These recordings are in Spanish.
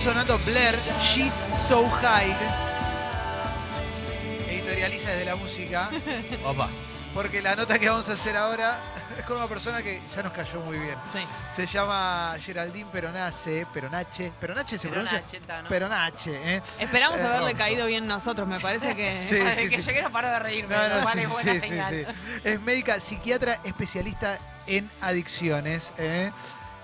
sonando Blair, She's So High. Editorializa desde la música. Opa. Porque la nota que vamos a hacer ahora es con una persona que ya nos cayó muy bien. Sí. Se llama Geraldine Peronace, Peronache. ¿Peronache se pronuncia? Peronacheta, ¿no? Peronache, ¿eh? Esperamos Eh, haberle no. caído bien nosotros, me parece que. Sí, sí, que sí. yo quiero parar de reírme. No, no, vale, sí, buena sí, sí, señal. sí. Es médica, psiquiatra, especialista en adicciones. ¿eh?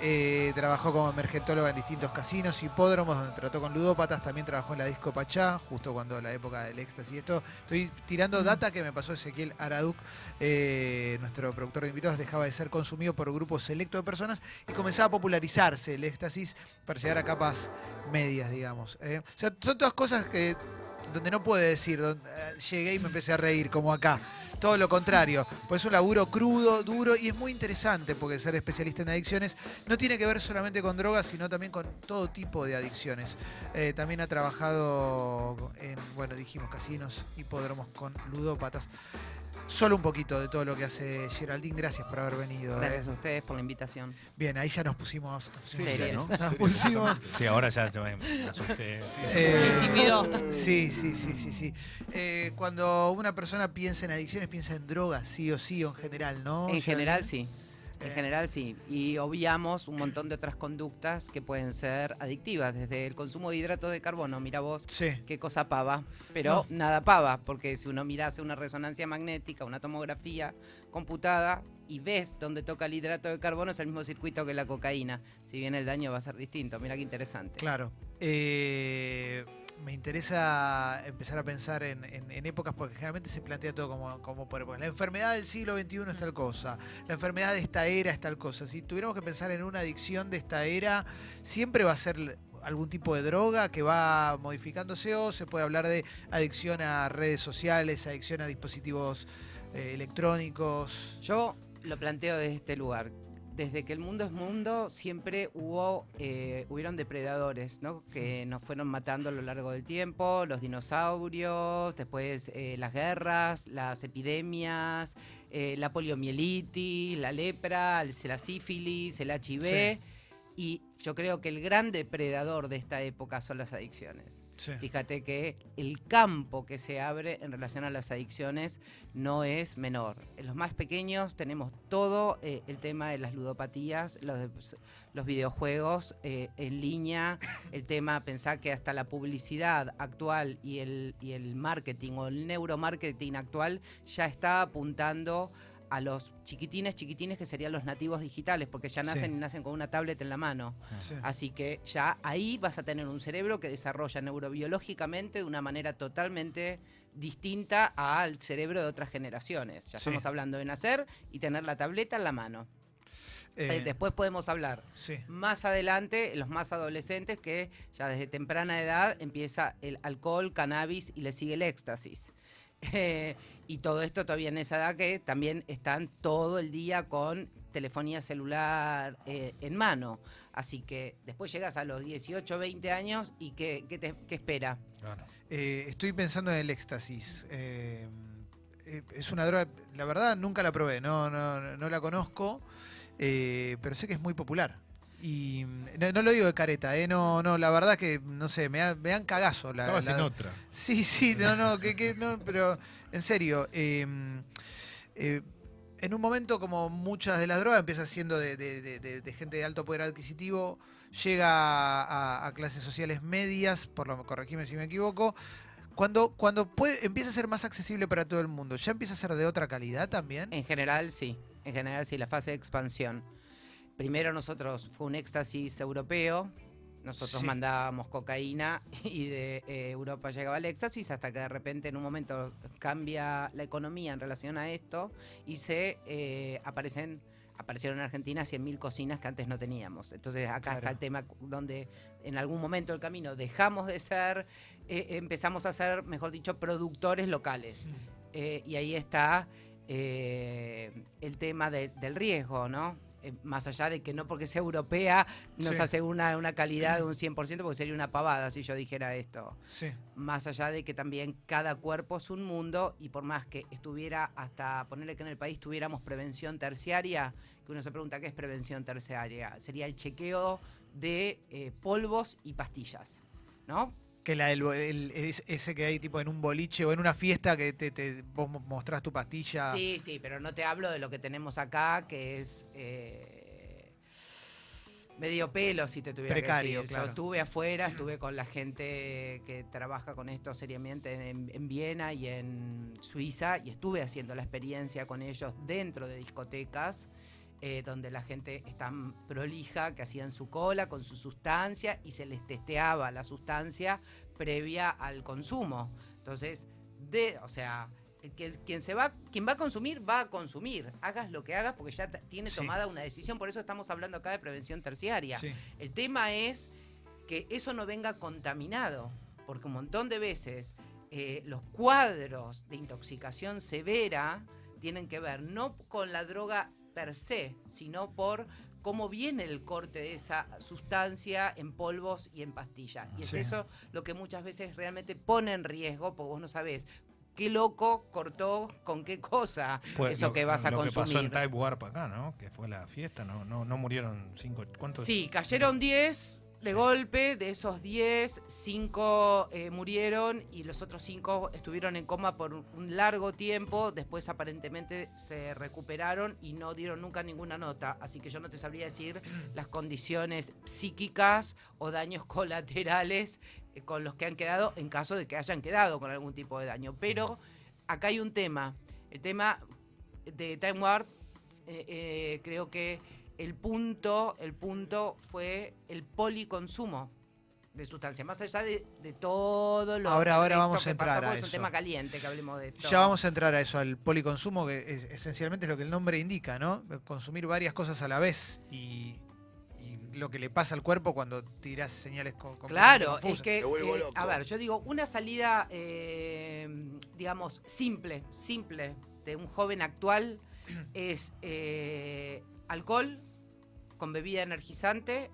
Eh, trabajó como emergentóloga en distintos casinos, hipódromos, donde trató con ludópatas. También trabajó en la disco Pachá, justo cuando la época del éxtasis. Esto estoy tirando data que me pasó Ezequiel Araduc, eh, nuestro productor de invitados. Dejaba de ser consumido por grupos selecto de personas y comenzaba a popularizarse el éxtasis para llegar a capas medias, digamos. ¿eh? O sea, son todas cosas que donde no puede decir, donde, eh, llegué y me empecé a reír, como acá. Todo lo contrario, pues es un laburo crudo, duro y es muy interesante porque ser especialista en adicciones no tiene que ver solamente con drogas, sino también con todo tipo de adicciones. Eh, también ha trabajado en, bueno, dijimos, casinos, hipódromos con ludópatas. Solo un poquito de todo lo que hace Geraldine, gracias por haber venido. Gracias eh. a ustedes por la invitación. Bien, ahí ya nos pusimos, nos pusimos Serios. serios. Nos pusimos Sí, ahora ya se me asusté. eh, Intimidó. Sí, sí, sí, sí, sí. Eh, cuando una persona piensa en adicciones, piensa en drogas, sí o sí, o en general, ¿no? En general sí. En Eh. general sí. Y obviamos un montón de otras conductas que pueden ser adictivas, desde el consumo de hidratos de carbono, mira vos. Sí. Qué cosa pava, pero nada pava, porque si uno mira hace una resonancia magnética, una tomografía computada y ves dónde toca el hidrato de carbono, es el mismo circuito que la cocaína. Si bien el daño va a ser distinto, mira qué interesante. Claro. Eh, me interesa empezar a pensar en, en- en épocas porque generalmente se plantea todo como, como por épocas. La enfermedad del siglo XXI es tal cosa, la enfermedad de esta era es tal cosa. Si tuviéramos que pensar en una adicción de esta era, siempre va a ser algún tipo de droga que va modificándose o se puede hablar de adicción a redes sociales, adicción a dispositivos eh, electrónicos. Yo lo planteo desde este lugar. Desde que el mundo es mundo, siempre hubo, eh, hubieron depredadores, ¿no? Que nos fueron matando a lo largo del tiempo, los dinosaurios, después eh, las guerras, las epidemias, eh, la poliomielitis, la lepra, el- la sífilis, el HIV. Sí. Y yo creo que el gran depredador de esta época son las adicciones. Fíjate que el campo que se abre en relación a las adicciones no es menor. En los más pequeños tenemos todo eh, el tema de las ludopatías, los, de- los videojuegos eh, en línea, el tema, pensar que hasta la publicidad actual y el, y el marketing o el neuromarketing actual ya está apuntando los chiquitines, chiquitines que serían los nativos digitales, porque ya nacen Sí. y nacen con una tablet en la mano. Sí. Así que ya ahí vas a tener un cerebro que desarrolla neurobiológicamente de una manera totalmente distinta al cerebro de otras generaciones. Ya Sí. estamos hablando de nacer y tener la tableta en la mano. Eh, Eh, después podemos hablar sí. más adelante, los más adolescentes, que ya desde temprana edad empieza el alcohol, cannabis y le sigue el éxtasis. Eh, y todo esto todavía en esa edad que también están todo el día con telefonía celular eh, en mano. Así que después llegas a los 18, 20 años y ¿qué, qué te qué espera? Eh, estoy pensando en el éxtasis. Es una droga, la verdad nunca la probé, no, no, no- la conozco, pero sé que es muy popular. Y mm, no, no lo digo de careta, eh, no, no, la verdad que no sé, me, me dan cagazo. La, Estabas la- en otra. Sí, sí, no, no, que, que no, pero en serio, eh, eh, en un momento como muchas de las drogas empieza siendo de, de- de- de- de gente de alto poder adquisitivo, llega a, a clases sociales medias, por lo corregime si me equivoco. Cuando, cuando puede, empieza a ser más accesible para todo el mundo, ¿ya empieza a ser de otra calidad también? En general sí, en general sí, la fase de expansión. Primero nosotros fue un éxtasis europeo, nosotros Sí. mandábamos cocaína y de eh, Europa llegaba el éxtasis hasta que de repente en un momento cambia la economía en relación a esto y se eh, aparecen aparecieron en Argentina 100.000 cocinas que antes no teníamos. Entonces acá Claro. está el tema donde en algún momento del camino dejamos de ser, eh, empezamos a ser, mejor dicho, productores locales. Eh, y ahí está eh, el tema de- del riesgo, ¿no? Eh, más allá de que no porque sea europea nos Sí. asegura una calidad de un 100%, porque sería una pavada si yo dijera esto. Sí. Más allá de que también cada cuerpo es un mundo y por más que estuviera hasta ponerle que en el país tuviéramos prevención terciaria, que uno se pregunta qué es prevención terciaria, sería el chequeo de eh, polvos y pastillas, ¿no? Que la del el- es- ese que hay tipo en un boliche o en una fiesta que te, te- vos mo- mostrás tu pastilla. Sí, sí, pero no te hablo de lo que tenemos acá, que es eh, medio pelo, si te tuviera Precario, que decir. claro. Yo estuve afuera, estuve con la gente que trabaja con esto seriamente en, en Viena y en Suiza, y estuve haciendo la experiencia con ellos dentro de discotecas. Eh, donde la gente es tan prolija que hacían su cola con su sustancia y se les testeaba la sustancia previa al consumo. Entonces, de, o sea, quien se va, quien va a consumir, va a consumir. Hagas lo que hagas porque ya tiene Sí. tomada una decisión. Por eso estamos hablando acá de prevención terciaria. Sí. El tema es que eso no venga contaminado, porque un montón de veces eh, los cuadros de intoxicación severa tienen que ver no con la droga per se, sino por cómo viene el corte de esa sustancia en polvos y en pastillas. Y es eso lo que muchas veces realmente pone en riesgo, porque vos no sabés qué loco cortó con qué cosa Pues eso lo- que vas a lo que pasó en consumir. Type Warp acá, ¿no? Que fue la fiesta, ¿no? No, no murieron cinco. ¿Cuántos? Sí, cayeron 10 de golpe, de esos 10, 5 murieron y los otros 5 estuvieron en coma por un largo tiempo, después aparentemente se recuperaron y no dieron nunca ninguna nota, así que yo no te sabría decir las condiciones psíquicas o daños colaterales eh, con los que han quedado en caso de que hayan quedado con algún tipo de daño. Pero acá hay un tema, el tema de Time Warp, eh, eh, creo que el punto, el punto fue el policonsumo de sustancia, más allá de, de todo lo Ahora- ahora vamos a entrar pasó, a porque es un eso. tema caliente que hablemos de esto. Ya vamos a entrar a eso, al policonsumo, que es- esencialmente es lo que el nombre indica, ¿no? Consumir varias cosas a la vez y, y lo que le pasa al cuerpo cuando tiras señales con Claro, es que, eh, a ver, yo digo, una salida, eh, digamos, simple, simple de un joven actual es eh, alcohol con bebida energizante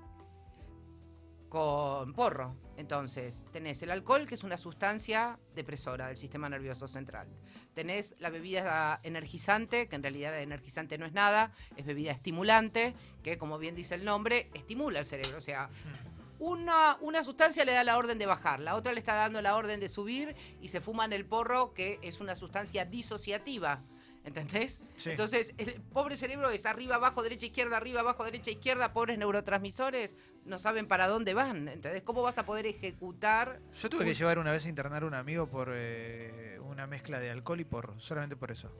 con porro. Entonces, tenés el alcohol, que es una sustancia depresora del sistema nervioso central. Tenés la bebida energizante, que en realidad energizante no es nada, es bebida estimulante, que como bien dice el nombre, estimula el cerebro. O sea, una, una sustancia le da la orden de bajar, la otra le está dando la orden de subir y se fuman el porro, que es una sustancia disociativa. ¿Entendés? Sí. Entonces, el pobre cerebro es arriba, abajo, derecha, izquierda, arriba, abajo, derecha, izquierda. Pobres neurotransmisores no saben para dónde van. ¿Entendés? ¿Cómo vas a poder ejecutar? Yo tuve que llevar una vez a internar a un amigo por eh, una mezcla de alcohol y porro, solamente por eso.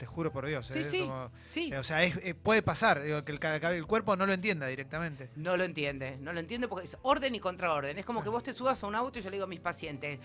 Te juro por Dios. Sí, eh, sí. como- Sí. eh, o sea, es- eh, puede pasar, digo, que el, el cuerpo no lo entienda directamente. No lo entiende, no lo entiende porque es orden y contraorden. Es como que vos te subas a un auto y yo le digo a mis pacientes,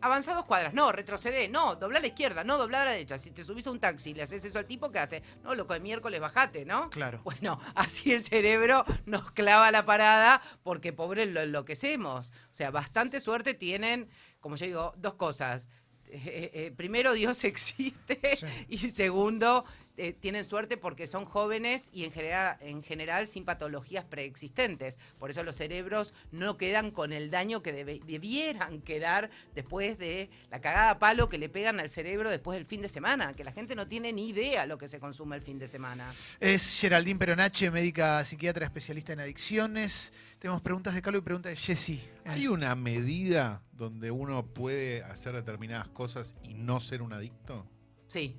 avanza dos cuadras, no, retrocede, no, dobla a la izquierda, no, dobla a la derecha. Si te subís a un taxi y le haces eso al tipo, ¿qué hace? No, loco, de miércoles bajate, ¿no? Claro. Bueno, así el cerebro nos clava la parada porque pobre lo enloquecemos. O sea, bastante suerte tienen, como yo digo, dos cosas. Eh, eh, primero, Dios existe Sí. y segundo, eh, tienen suerte porque son jóvenes y en general, en general sin patologías preexistentes. Por eso los cerebros no quedan con el daño que debe- debieran quedar después de la cagada a palo que le pegan al cerebro después del fin de semana, que la gente no tiene ni idea lo que se consume el fin de semana. Es Geraldine Peronache, médica psiquiatra especialista en adicciones. Tenemos preguntas de Carlos y preguntas de Jessy. ¿Hay una medida donde uno puede hacer determinadas cosas y no ser un adicto? Sí.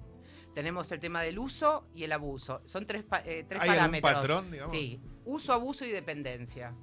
Tenemos el tema del uso y el abuso. Son tres, eh, tres ¿Hay algún parámetros. patrón, digamos? Sí, uso, abuso y dependencia.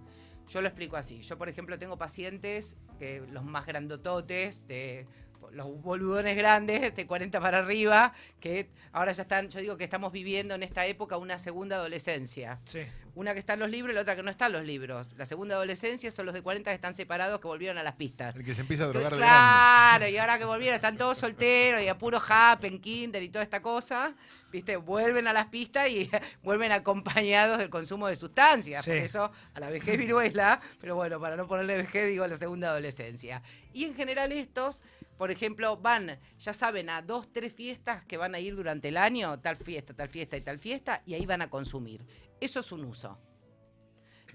Yo lo explico así. Yo, por ejemplo, tengo pacientes que los más grandototes, de los boludones grandes, de 40 para arriba, que ahora ya están, yo digo que estamos viviendo en esta época una segunda adolescencia. Sí. Una que está en los libros y la otra que no está en los libros. La segunda adolescencia son los de 40 que están separados que volvieron a las pistas. El que se empieza a drogar de grande. Claro, y ahora que volvieron están todos solteros y a puro happen, kinder y toda esta cosa, ¿viste? Vuelven a las pistas y vuelven acompañados del consumo de sustancias. Sí. Por eso a la vejez viruela, pero bueno, para no ponerle vejez digo la segunda adolescencia. Y en general estos por ejemplo, van, ya saben, a dos, tres fiestas que van a ir durante el año, tal fiesta, tal fiesta y tal fiesta, y ahí van a consumir. Eso es un uso.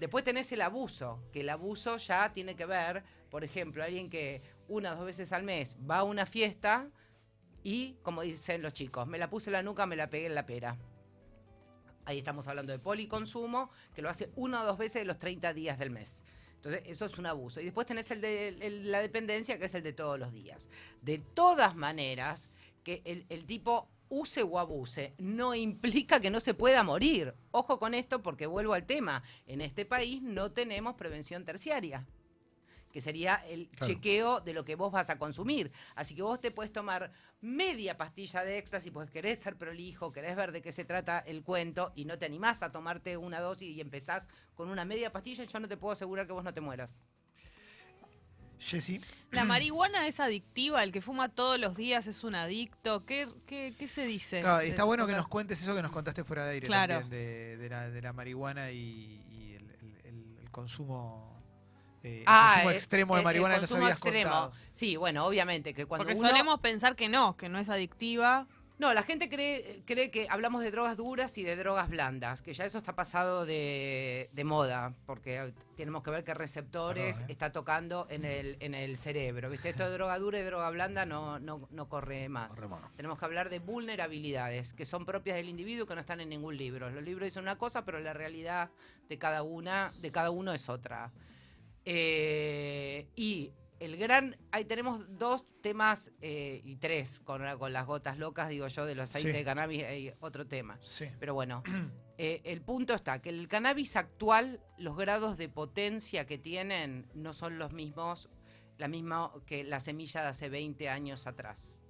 Después tenés el abuso, que el abuso ya tiene que ver, por ejemplo, alguien que una o dos veces al mes va a una fiesta y, como dicen los chicos, me la puse en la nuca, me la pegué en la pera. Ahí estamos hablando de policonsumo, que lo hace una o dos veces en los 30 días del mes. Entonces, eso es un abuso. Y después tenés el de la dependencia, que es el de todos los días. De todas maneras, que el, el tipo use o abuse no implica que no se pueda morir. Ojo con esto porque vuelvo al tema. En este país no tenemos prevención terciaria que sería el Claro. chequeo de lo que vos vas a consumir. Así que vos te puedes tomar media pastilla de éxtasis, pues querés ser prolijo, querés ver de qué se trata el cuento y no te animás a tomarte una dosis y empezás con una media pastilla, yo no te puedo asegurar que vos no te mueras. Jessy. La marihuana es adictiva, el que fuma todos los días es un adicto. ¿Qué, qué, qué se dice? Claro, está bueno que nos cuentes eso que nos contaste fuera de aire Claro. también, de, de la, de la marihuana y, y el, el- el- el consumo, eh, el consumo eh, extremo de el- el marihuana que nos consumo habías extremo. contado. Sí, bueno, obviamente que cuando Porque uno... solemos pensar que no, que no es adictiva. No, la gente cree, cree que hablamos de drogas duras y de drogas blandas, que ya eso está pasado de, de moda, porque tenemos que ver qué receptores Perdón, ¿eh? está tocando en el, en el cerebro. ¿Viste? Esto de droga dura y droga blanda no, no, no corre más. Tenemos que hablar de vulnerabilidades que son propias del individuo y que no están en ningún libro. Los libros dicen una cosa, pero la realidad de cada una, de cada uno es otra. Eh, y el gran, ahí tenemos dos temas eh, y tres con, con las gotas locas, digo yo, de los aceites Sí. de cannabis, hay otro tema. Sí. Pero bueno, eh, el punto está que el cannabis actual, los grados de potencia que tienen no son los mismos, la misma que la semilla de hace 20 años atrás.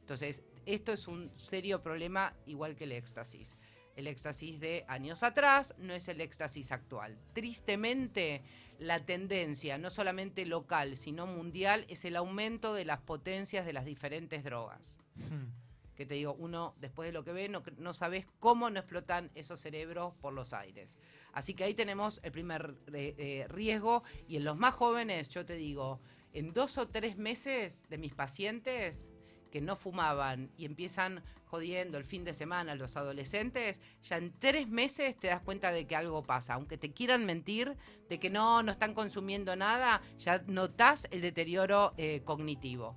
Entonces, esto es un serio problema igual que el éxtasis. El éxtasis de años atrás no es el éxtasis actual. Tristemente, la tendencia, no solamente local, sino mundial, es el aumento de las potencias de las diferentes drogas Hmm. que te digo, uno después de lo que ve no, no sabes cómo no explotan esos cerebros por los aires. Así que ahí tenemos el primer eh, eh, riesgo y en los más jóvenes, yo te digo, en dos o tres meses de mis pacientes que no fumaban y empiezan jodiendo el fin de semana los adolescentes, ya en tres meses te das cuenta de que algo pasa. Aunque te quieran mentir de que no, no están consumiendo nada, ya notas el deterioro eh, cognitivo.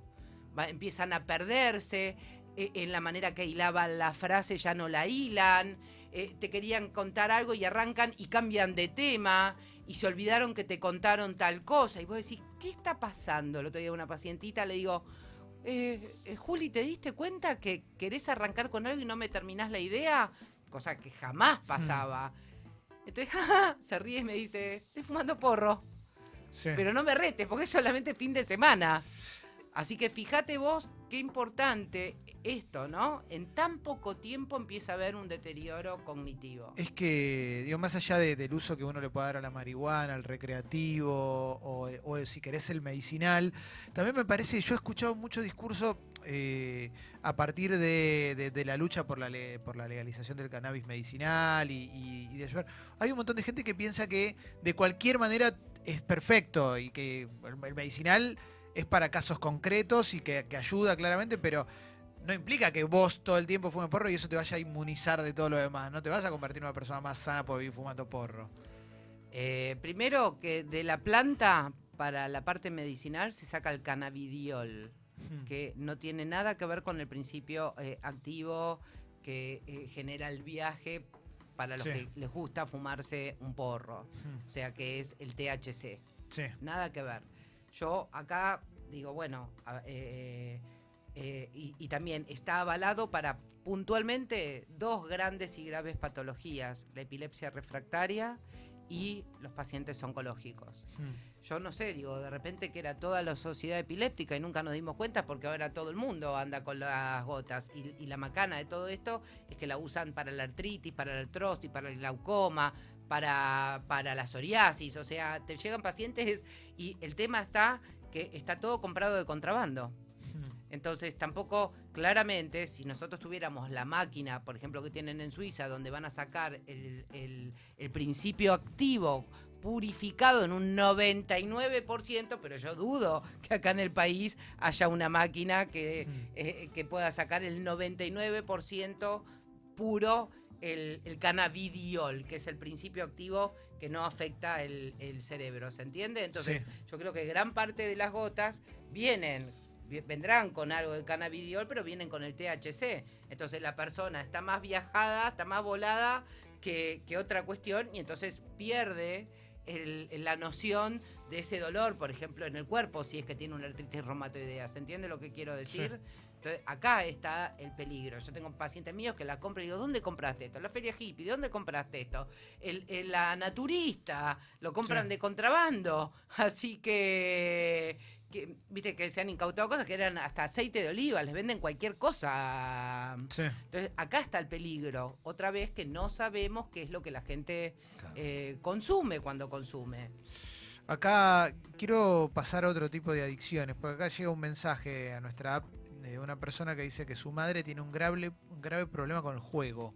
Empiezan a perderse, eh, en la manera que hilaban la frase ya no la hilan, eh, te querían contar algo y arrancan y cambian de tema y se olvidaron que te contaron tal cosa y vos decís, ¿qué está pasando? El otro día una pacientita le digo, eh, eh, Juli, ¿te diste cuenta que querés arrancar con algo y no me terminás la idea? Cosa que jamás pasaba. Entonces, se ríe y me dice, estoy fumando porro. Sí. Pero no me retes, porque es solamente fin de semana. Así que fíjate vos qué importante esto, ¿no? En tan poco tiempo empieza a haber un deterioro cognitivo. Es que, digo, más allá de- del uso que uno le puede dar a la marihuana, al recreativo, o, o si querés el medicinal, también me parece, yo he escuchado mucho discurso eh, a partir de, de- la lucha por la, le- por la legalización del cannabis medicinal y, y- y de ayudar. Hay un montón de gente que piensa que de cualquier manera es perfecto y que el medicinal es para casos concretos y que, que ayuda claramente, pero no implica que vos todo el tiempo fumes porro y eso te vaya a inmunizar de todo lo demás. No te vas a convertir en una persona más sana por vivir fumando porro. Eh, primero que de la planta para la parte medicinal se saca el cannabidiol, que no tiene nada que ver con el principio eh, activo que eh, genera el viaje para los Sí. que les gusta fumarse un porro. O sea que es el THC. Sí. Nada que ver. Yo acá digo, bueno, a- eh, eh, y, y también está avalado para puntualmente dos grandes y graves patologías, la epilepsia refractaria y los pacientes oncológicos. Yo no sé, digo, de repente que era toda la sociedad epiléptica y nunca nos dimos cuenta porque ahora todo el mundo anda con las gotas. Y, y la macana de todo esto es que la usan para la artritis, para la artrosis, para el glaucoma, para, para la psoriasis. O sea, te llegan pacientes y el tema está que está todo comprado de contrabando. Entonces, tampoco, claramente, si nosotros tuviéramos la máquina, por ejemplo, que tienen en Suiza, donde van a sacar el, el- el principio activo purificado en un 99%, pero yo dudo que acá en el país haya una máquina que, eh, que pueda sacar el 99% puro el, el cannabidiol, que es el principio activo que no afecta el, el cerebro, ¿se entiende? Entonces, Sí. yo creo que gran parte de las gotas vienen, vi- vendrán con algo de cannabidiol, pero vienen con el THC. Entonces la persona está más viajada, está más volada que, que otra cuestión y entonces pierde el- la noción de ese dolor, por ejemplo, en el cuerpo, si es que tiene una artritis reumatoidea. ¿Se entiende lo que quiero decir? Entonces, acá está el peligro. Yo tengo pacientes míos que la compran y digo, ¿dónde compraste esto? La feria hippie, ¿de dónde compraste esto? El, el- la naturista, lo compran Sí. de contrabando. Así que, que, viste que se han incautado cosas que eran hasta aceite de oliva, les venden cualquier cosa. Sí. Entonces, acá está el peligro. Otra vez que no sabemos qué es lo que la gente Claro. eh, consume cuando consume. Acá quiero pasar a otro tipo de adicciones, porque acá llega un mensaje a nuestra app de una persona que dice que su madre tiene un grave, un grave problema con el juego.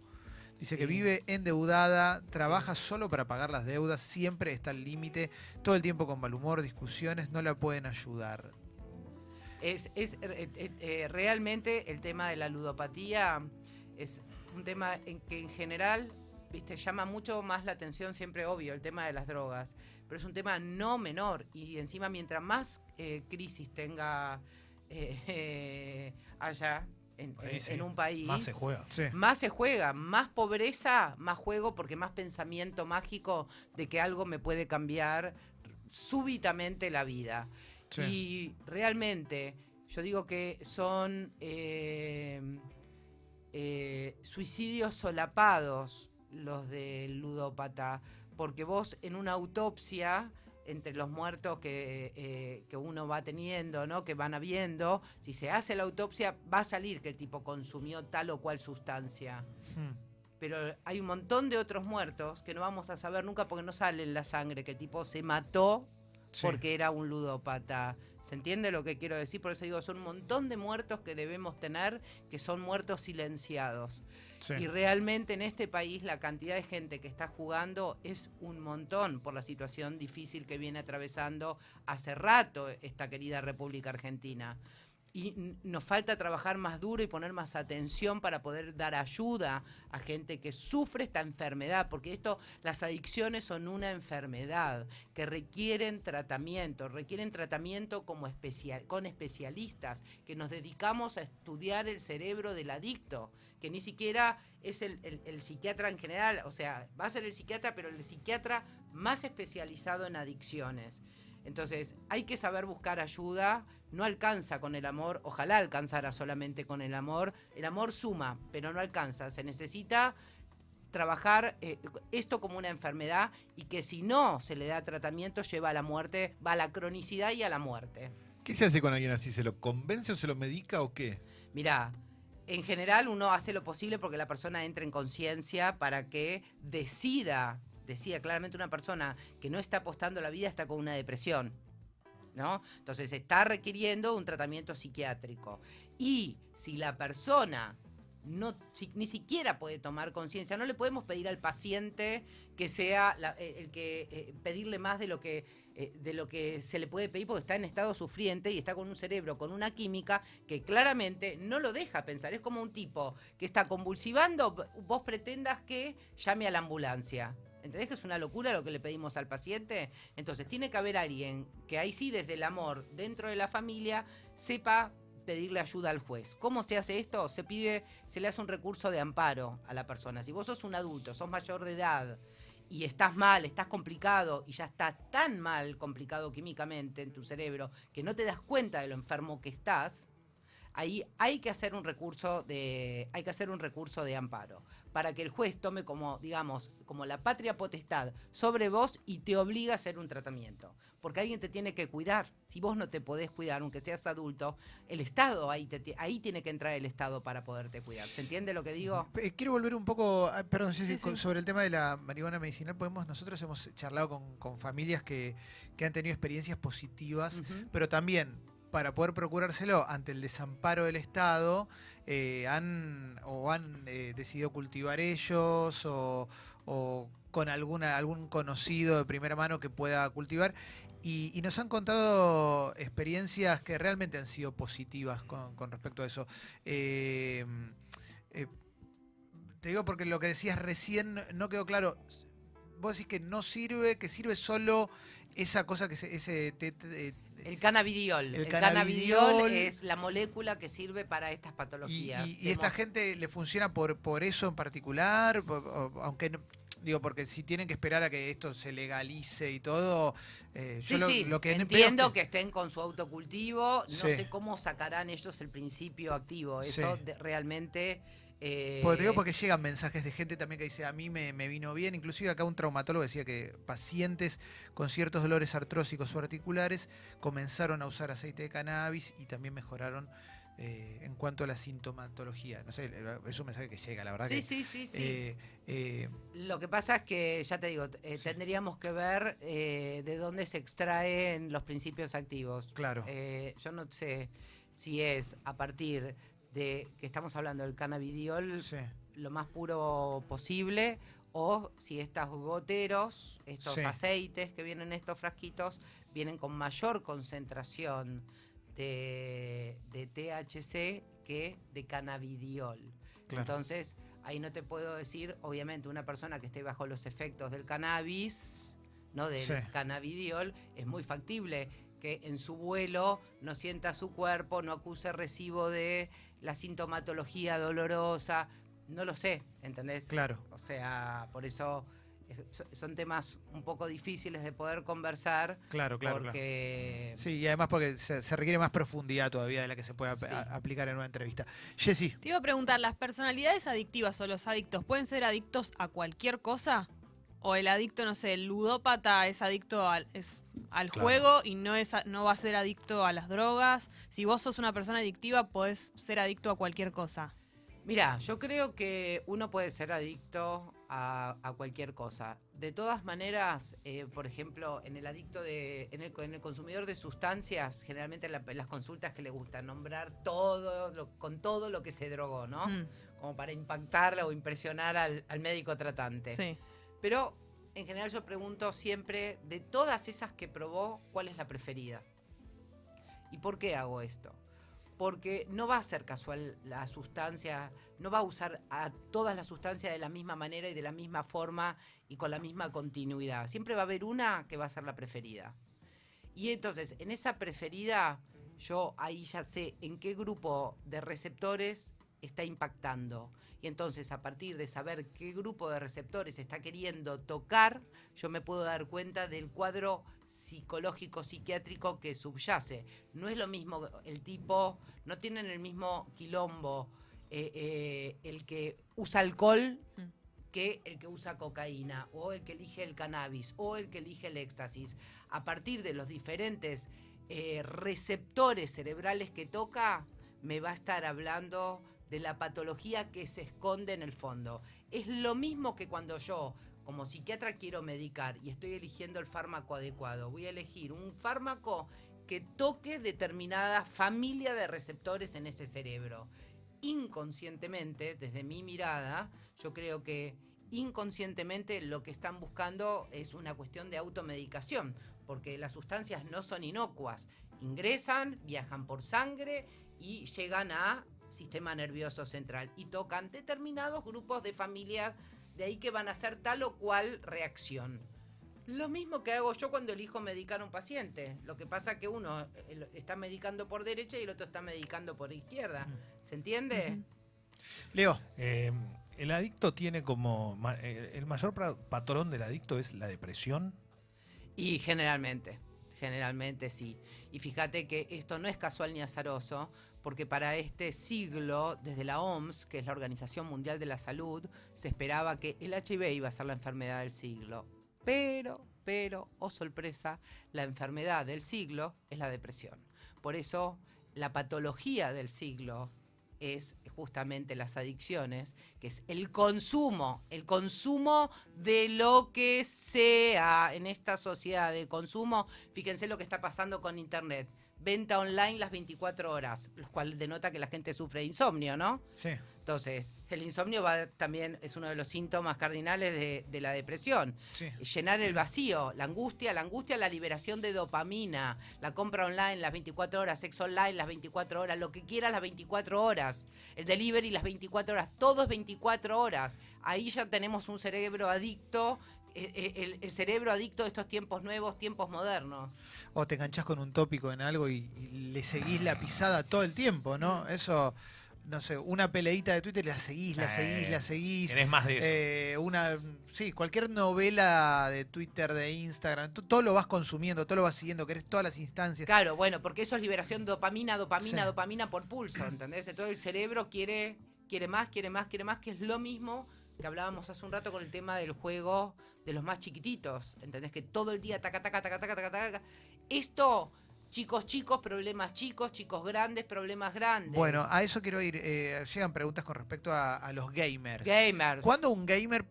Dice que vive endeudada, trabaja solo para pagar las deudas, siempre está al límite, todo el tiempo con mal humor, discusiones, no la pueden ayudar. Es, es, eh, eh, eh, realmente el tema de la ludopatía es un tema en que en general viste llama mucho más la atención siempre obvio el tema de las drogas pero es un tema no menor y encima mientras más eh, crisis tenga eh, eh, allá en, Ahí en- sí, en un país Más se juega. Sí. más se juega, más pobreza, más juego, porque más pensamiento mágico de que algo me puede cambiar súbitamente la vida. Sí. Y realmente, yo digo que son eh, eh, suicidios solapados los del ludópata, porque vos en una autopsia entre los muertos que, eh, que uno va teniendo, ¿no? que van habiendo, si se hace la autopsia va a salir que el tipo consumió tal o cual sustancia. Hmm. Pero hay un montón de otros muertos que no vamos a saber nunca porque no sale en la sangre, que el tipo se mató Sí. porque era un ludópata. ¿Se entiende lo que quiero decir? Por eso digo, son un montón de muertos que debemos tener, que son muertos silenciados. Sí. Y realmente en este país la cantidad de gente que está jugando es un montón por la situación difícil que viene atravesando hace rato esta querida República Argentina. Y nos falta trabajar más duro y poner más atención para poder dar ayuda a gente que sufre esta enfermedad, porque esto, las adicciones son una enfermedad que requieren tratamiento, requieren tratamiento como especial, con especialistas, que nos dedicamos a estudiar el cerebro del adicto, que ni siquiera es el, el- el psiquiatra en general, o sea, va a ser el psiquiatra, pero el psiquiatra más especializado en adicciones. Entonces, hay que saber buscar ayuda, no alcanza con el amor, ojalá alcanzara solamente con el amor, el amor suma, pero no alcanza, se necesita trabajar eh, esto como una enfermedad y que si no se le da tratamiento lleva a la muerte, va a la cronicidad y a la muerte. ¿Qué se hace con alguien así? ¿Se lo convence o se lo medica o qué? Mirá, en general uno hace lo posible porque la persona entre en conciencia para que decida, decida claramente una persona que no está apostando la vida está con una depresión. ¿No? Entonces está requiriendo un tratamiento psiquiátrico. Y si la persona no, ni siquiera puede tomar conciencia, no le podemos pedir al paciente que sea eh, el que eh, pedirle más de lo que eh, de lo que se le puede pedir porque está en estado sufriente y está con un cerebro, con una química que claramente no lo deja pensar. Es como un tipo que está convulsivando, vos pretendas que llame a la ambulancia. ¿Entendés que es una locura lo que le pedimos al paciente? Entonces tiene que haber alguien que ahí sí desde el amor dentro de la familia sepa pedirle ayuda al juez. ¿Cómo se hace esto? Se pide, se le hace un recurso de amparo a la persona. Si vos sos un adulto, sos mayor de edad y estás mal, estás complicado y ya está tan mal complicado químicamente en tu cerebro que no te das cuenta de lo enfermo que estás, ahí hay que hacer un recurso de hay que hacer un recurso de amparo para que el juez tome como digamos como la patria potestad sobre vos y te obliga a hacer un tratamiento porque alguien te tiene que cuidar si vos no te podés cuidar aunque seas adulto el estado ahí te ahí tiene que entrar el estado para poderte cuidar se entiende lo que digo Eh, Quiero volver un poco, a- perdón, Sí, sí. sobre el tema de la marihuana medicinal. Podemos, nosotros hemos charlado con, con familias que, que han tenido experiencias positivas, pero también para poder procurárselo ante el desamparo del Estado, eh, han o han eh, decidido cultivar ellos o, con alguna, algún conocido de primera mano que pueda cultivar. Y, nos han contado experiencias que realmente han sido positivas con, respecto a eso. Eh, eh, te digo porque lo que decías recién no- quedó claro. Vos decís que no sirve, que sirve solo esa cosa que se, ese te- El cannabidiol. El El, cannabidiol. cannabidiol es la molécula que sirve para estas patologías. y- y esta gente le funciona por, por eso en particular, o- aunque no- digo porque si tienen que esperar a que esto se legalice y todo, eh, yo lo, sí, lo que veo es entiendo que... estén con su autocultivo. No Sí. sé cómo sacarán ellos el principio activo. Eso de- realmente. Eh, Porque te digo porque llegan mensajes de gente también que dice a mí me, me vino bien, inclusive acá un traumatólogo decía que pacientes con ciertos dolores artrósicos o articulares comenzaron a usar aceite de cannabis y también mejoraron eh, en cuanto a la sintomatología. No sé, es un mensaje que llega, la verdad Sí, que sí, sí, sí. eh, eh, Lo que pasa es que, ya te digo, eh, Sí. tendríamos que ver eh, de dónde se extraen los principios activos. claro. Eh, yo no sé si es a partir de que estamos hablando del cannabidiol sí, lo más puro posible o si estos goteros, estos Sí. aceites que vienen en estos frasquitos, vienen con mayor concentración de, de THC que de cannabidiol. claro. Entonces, ahí no te puedo decir, obviamente, una persona que esté bajo los efectos del cannabis, no del Sí. cannabidiol, es muy factible que en su vuelo no sienta su cuerpo, no acuse recibo de la sintomatología dolorosa, no lo sé, ¿entendés? claro. O sea, por eso eh, so- son temas un poco difíciles de poder conversar Claro, claro, claro. porque Sí, y además porque se, se requiere más profundidad todavía de la que se puede ap- Sí. a- aplicar en una entrevista. Jessy, Te iba a preguntar, ¿las personalidades adictivas o los adictos pueden ser adictos a cualquier cosa? ¿O el adicto, no sé, el ludópata es adicto al, es- al Claro. juego y no, es, no va a ser adicto a las drogas? Si vos sos una persona adictiva, podés ser adicto a cualquier cosa. Mira, yo creo que uno puede ser adicto a, a cualquier cosa. De todas maneras, eh, por ejemplo, en el adicto de, en el, en el consumidor de sustancias, generalmente en la- las consultas que le gusta nombrar todo, lo- con todo lo que se drogó, ¿no? Mm, Como para impactarle o impresionar al, al médico tratante. sí. Pero en general yo pregunto siempre, de todas esas que probó, ¿cuál es la preferida? ¿Y por qué hago esto? Porque no va a ser casual la sustancia, no va a usar a todas las sustancias de la misma manera y de la misma forma y con la misma continuidad. Siempre va a haber una que va a ser la preferida. Y entonces, en esa preferida, yo ahí ya sé en qué grupo de receptores está impactando. Y entonces, a partir de saber qué grupo de receptores está queriendo tocar, yo me puedo dar cuenta del cuadro psicológico psiquiátrico que subyace. No es lo mismo el tipo, no tienen el mismo quilombo eh, eh, el que usa alcohol Mm. que el que usa cocaína o el que elige el cannabis o el que elige el éxtasis. A partir de los diferentes eh, receptores cerebrales que toca, me va a estar hablando de la patología que se esconde en el fondo. Es lo mismo que cuando yo, como psiquiatra, quiero medicar y estoy eligiendo el fármaco adecuado. Voy a elegir un fármaco que toque determinada familia de receptores en ese cerebro. Inconscientemente, desde mi mirada, yo creo que inconscientemente lo que están buscando es una cuestión de automedicación, porque las sustancias no son inocuas. Ingresan, viajan por sangre y llegan a sistema nervioso central y tocan determinados grupos de familias de ahí que van a hacer tal o cual reacción. Lo mismo que hago yo cuando elijo medicar a un paciente. Lo que pasa que uno está medicando por derecha y el otro está medicando por izquierda. ¿Se entiende? Leo, Eh, el adicto tiene como. eh, El mayor patrón del adicto es la depresión. Y generalmente, generalmente sí. Y fíjate que esto no es casual ni azaroso, porque para este siglo, desde la OMS, que es la Organización Mundial de la Salud, se esperaba que el HIV iba a ser la enfermedad del siglo. Pero, pero, oh sorpresa, la enfermedad del siglo es la depresión. Por eso, la patología del siglo es justamente las adicciones, que es el consumo, el consumo de lo que sea en esta sociedad de consumo. Fíjense lo que está pasando con Internet. Venta online las 24 horas, lo cual denota que la gente sufre de insomnio, ¿no? Sí. Entonces, el insomnio va también es uno de los síntomas cardinales de, de la depresión. Sí. Llenar el vacío, la angustia, la angustia, la liberación de dopamina, la compra online las 24 horas, sexo online las 24 horas, lo que quieras las 24 horas, el delivery las 24 horas, todo es 24 horas. Ahí ya tenemos un cerebro adicto, el, el cerebro adicto de estos tiempos nuevos, tiempos modernos. O te enganchás con un tópico en algo y, y le seguís la pisada todo el tiempo, ¿no? Eso, no sé, una peleita de Twitter la seguís, la seguís, la seguís. Querés más de eso. Eh, una, sí, cualquier novela de Twitter, de Instagram, tú- todo lo vas consumiendo, todo lo vas siguiendo, querés todas las instancias. Claro, bueno, porque eso es liberación de dopamina, dopamina, Sí. dopamina por pulso, ¿entendés? Entonces el cerebro quiere, quiere más, quiere más, quiere más, que es lo mismo que hablábamos hace un rato con el tema del juego de los más chiquititos, ¿entendés? Que todo el día taca, taca, taca, taca, taca, taca. Esto, chicos chicos, problemas chicos, chicos grandes, problemas grandes. Bueno, a eso quiero ir. eh, llegan preguntas con respecto a, a los gamers. Gamers. ¿Cuándo un gamer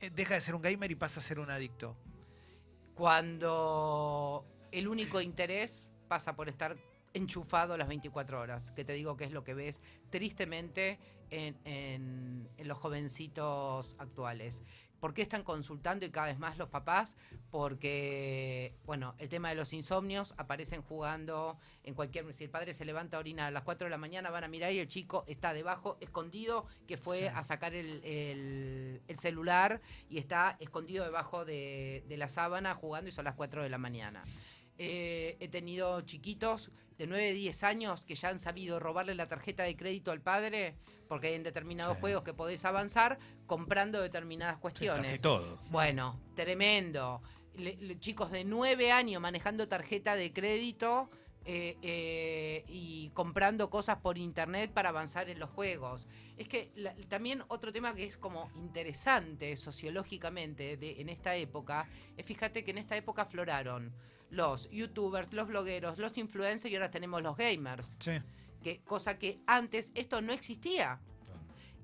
eh, deja de ser un gamer y pasa a ser un adicto? Cuando el único interés pasa por estar enchufado las 24 horas, que te digo que es lo que ves tristemente en, en- en los jovencitos actuales. ¿Por qué están consultando y cada vez más los papás? Porque, bueno, el tema de los insomnios, aparecen jugando en cualquier... Si el padre se levanta a orinar a las 4 de la mañana, van a mirar y el chico está debajo, escondido, que fue Sí. a sacar el, el- el celular y está escondido debajo de, de la sábana jugando y son las 4 de la mañana. Eh, he tenido chiquitos de 9, 10 años que ya han sabido robarle la tarjeta de crédito al padre porque hay en determinados Sí. juegos que podés avanzar comprando determinadas cuestiones. Casi todo. Bueno, tremendo. Le- le- chicos de 9 años manejando tarjeta de crédito eh, eh, y comprando cosas por internet para avanzar en los juegos. Es que la- también otro tema que es como interesante sociológicamente de, en esta época, es fíjate que en esta época afloraron los youtubers, los blogueros, los influencers y ahora tenemos los gamers Sí. que, cosa que antes esto no existía.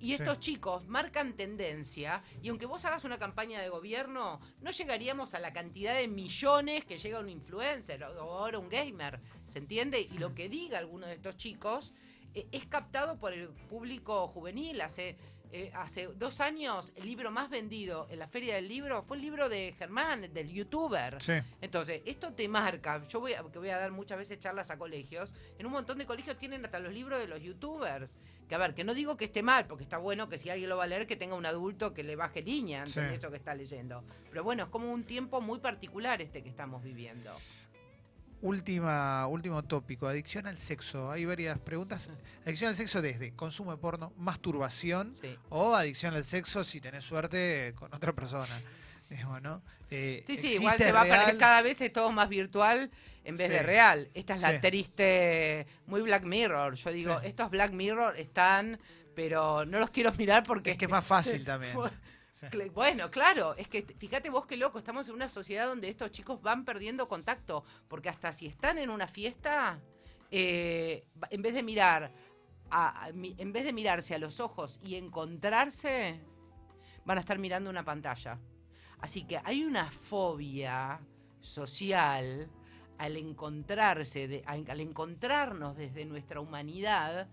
Y Sí. estos chicos marcan tendencia, y aunque vos hagas una campaña de gobierno, no llegaríamos a la cantidad de millones que llega un influencer o o ahora un gamer, ¿se entiende? Y lo que diga alguno de estos chicos eh, es captado por el público juvenil. Hace, eh, hace dos años el libro más vendido en la feria del libro fue el libro de Germán, del youtuber. Sí. Entonces, esto te marca. Yo voy a, que voy a dar muchas veces charlas a colegios. En un montón de colegios tienen hasta los libros de los youtubers. Que a ver, que no digo que esté mal, porque está bueno que si alguien lo va a leer, que tenga un adulto que le baje línea ante Sí. eso que está leyendo. Pero bueno, es como un tiempo muy particular este que estamos viviendo. Última, último tópico, adicción al sexo. Hay varias preguntas. Adicción al sexo desde consumo de porno, masturbación Sí. o adicción al sexo si tenés suerte con otra persona. Digamos, ¿no? Eh, Sí, sí, ¿existe, igual se va a real? cada vez es todo más virtual en vez Sí. de real. Esta es la Sí. triste, muy Black Mirror. Yo digo, estos Black Mirror están, pero no los quiero mirar porque Es que es más fácil también. Bueno, claro, es que fíjate vos qué loco, estamos en una sociedad donde estos chicos van perdiendo contacto, porque hasta si están en una fiesta, eh, en vez de mirar, en vez de mirarse a los ojos y encontrarse, van a estar mirando una pantalla. Así que hay una fobia social al encontrarse, al encontrarnos desde nuestra humanidad,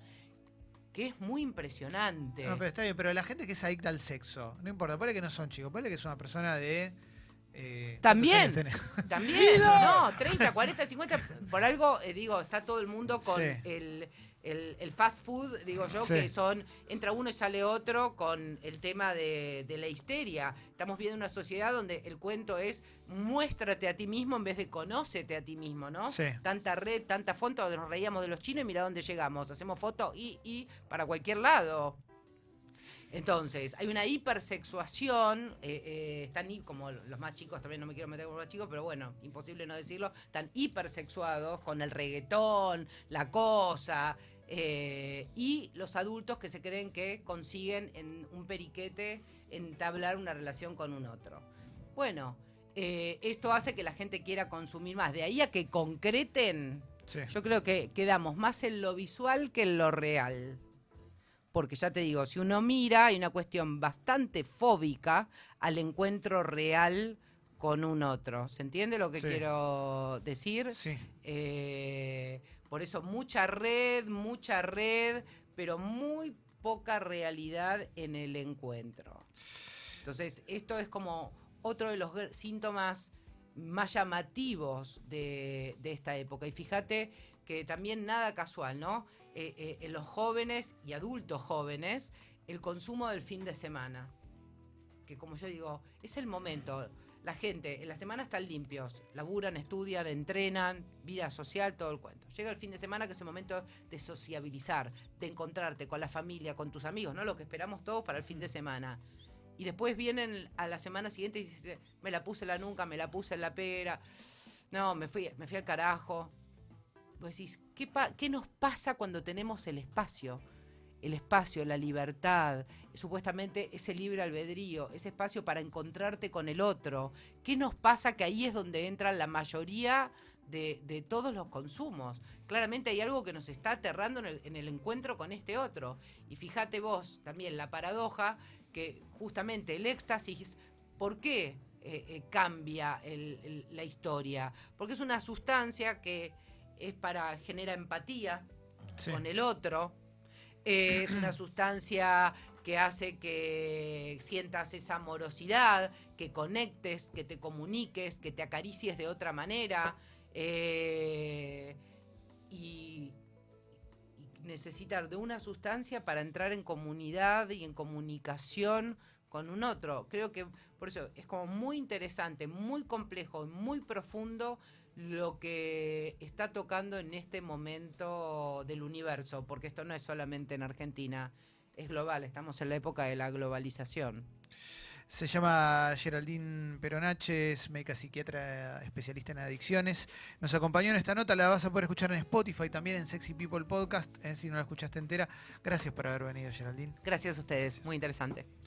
que es muy impresionante. No, pero está bien, pero la gente que es adicta al sexo, no importa, ponle que no son chicos, ponle que es una persona de. eh, ¿cuántos También. También, no, 30, 40, 50, por algo, eh, digo, está todo el mundo con Sí. el, el- el fast food, digo yo, Sí. que son, entra uno y sale otro con el tema de, de la histeria. Estamos viendo una sociedad donde el cuento es muéstrate a ti mismo en vez de conócete a ti mismo, ¿no? Sí. Tanta red, tanta foto, nos reíamos de los chinos y mira dónde llegamos. Hacemos fotos y, y para cualquier lado. Entonces, hay una hipersexuación, eh, eh, están como los más chicos, también no me quiero meter con los más chicos, pero bueno, imposible no decirlo, están hipersexuados con el reggaetón, la cosa, eh, y los adultos que se creen que consiguen en un periquete entablar una relación con un otro. Bueno, eh, esto hace que la gente quiera consumir más. De ahí a que concreten, Sí. yo creo que quedamos más en lo visual que en lo real. Porque ya te digo, si uno mira, hay una cuestión bastante fóbica al encuentro real con un otro. ¿Se entiende lo que Sí. quiero decir? Sí. Eh, por eso mucha red, mucha red, pero muy poca realidad en el encuentro. Entonces, esto es como otro de los síntomas más llamativos de, de esta época. Y fíjate que también nada casual, ¿no? Eh, eh, en los jóvenes y adultos jóvenes, el consumo del fin de semana. Que como yo digo, es el momento. La gente en la semana están limpios, laburan, estudian, entrenan, vida social, todo el cuento. Llega el fin de semana que es el momento de sociabilizar, de encontrarte con la familia, con tus amigos, ¿no? Lo que esperamos todos para el fin de semana. Y después vienen a la semana siguiente y dicen, me la puse la nuca, me la puse en la pera. No, me fui, me fui al carajo. Vos decís, ¿qué, ¿qué nos pasa cuando tenemos el espacio? El espacio, la libertad, supuestamente ese libre albedrío, ese espacio para encontrarte con el otro. ¿Qué nos pasa que ahí es donde entra la mayoría de, de todos los consumos? Claramente hay algo que nos está aterrando en el, en el encuentro con este otro. Y fíjate vos, también la paradoja, que justamente el éxtasis, ¿por qué eh, eh, cambia el- el- la historia? Porque es una sustancia que es para genera empatía Sí. con el otro. Eh, es una sustancia que hace que sientas esa amorosidad, que conectes, que te comuniques, que te acaricies de otra manera. eh, y, y necesitar de una sustancia para entrar en comunidad y en comunicación con un otro. Creo que por eso es como muy interesante, muy complejo muy profundo lo que está tocando en este momento del universo, porque esto no es solamente en Argentina, es global, estamos en la época de la globalización. Se llama Geraldine Peronache, es médica psiquiatra especialista en adicciones. Nos acompañó en esta nota, la vas a poder escuchar en Spotify, también en Sexy People Podcast, eh, si no la escuchaste entera. Gracias por haber venido, Geraldine. Gracias a ustedes, muy interesante.